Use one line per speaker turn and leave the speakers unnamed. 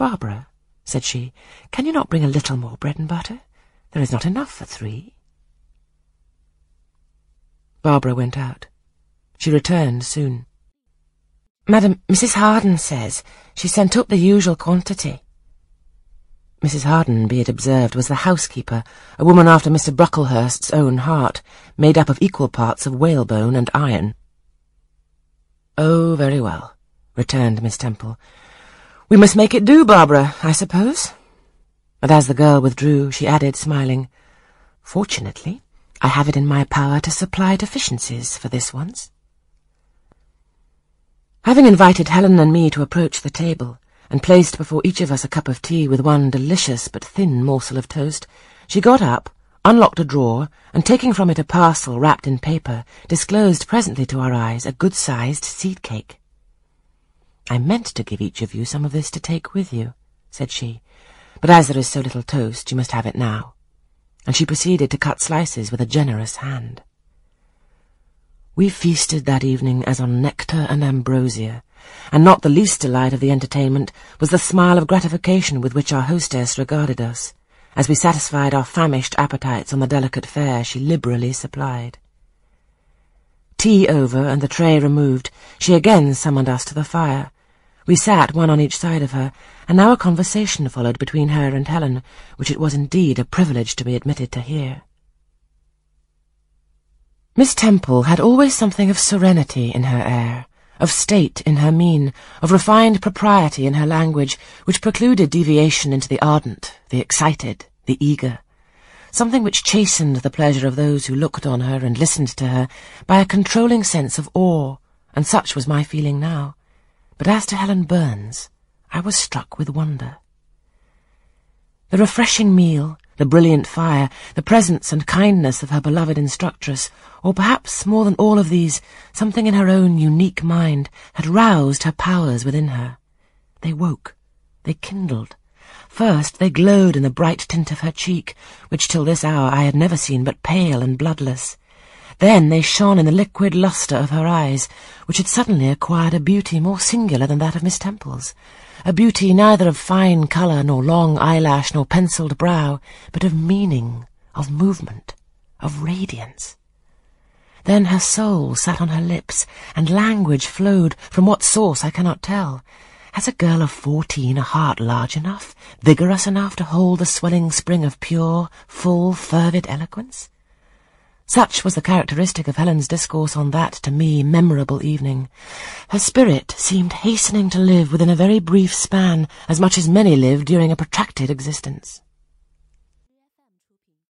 Barbara, said she, can you not bring a little more bread and butter? There is not enough for three. Barbara went out. She returned soon. Madam, Mrs. Harden says she sent up the usual quantity. Mrs. Harden, be it observed, was the housekeeper, a woman after Mr. Brocklehurst's own heart, made up of equal parts of whalebone and iron. Oh, very well, returned Miss Temple. We must make it do, Barbara, I suppose. But as the girl withdrew, she added, smiling, Fortunately, I have it in my power to supply deficiencies for this once. Having invited Helen and me to approach the table, and placed before each of us a cup of tea with one delicious but thin morsel of toast, she got up, unlocked a drawer, and taking from it a parcel wrapped in paper, disclosed presently to our eyes a good-sized seed cake. I meant to give each of you some of this to take with you, said she, but as there is so little toast, you must have it now. And she proceeded to cut slices with a generous hand. We feasted that evening as on nectar and ambrosia, and not the least delight of the entertainment was the smile of gratification with which our hostess regarded us, as we satisfied our famished appetites on the delicate fare she liberally supplied. Tea over and the tray removed, she again summoned us to the fire. We sat one on each side of her, and now a conversation followed between her and Helen, which it was indeed a privilege to be admitted to hear. Miss Temple had always something of serenity in her air, of state in her mien, of refined propriety in her language, which precluded deviation into the ardent, the excited, the eager, something which chastened the pleasure of those who looked on her and listened to her by a controlling sense of awe, and such was my feeling now. But as to Helen Burns, I was struck with wonder. The refreshing meal, the brilliant fire, the presence and kindness of her beloved instructress, or perhaps more than all of these, something in her own unique mind had roused her powers within her. They woke, they kindled. First they glowed in the bright tint of her cheek, which till this hour I had never seen but pale and bloodless. Then they shone in the liquid lustre of her eyes, which had suddenly acquired a beauty more singular than that of Miss Temple's, a beauty neither of fine colour nor long eyelash nor pencilled brow, but of meaning, of movement, of radiance. Then her soul sat on her lips, and language flowed, from what source I cannot tell. Has a girl of fourteen a heart large enough, vigorous enough to hold the swelling spring of pure, full, fervid eloquence? Such was the characteristic of Helen's discourse on that, to me, memorable evening. Her spirit seemed hastening to live within a very brief span, as much as many live during a protracted existence.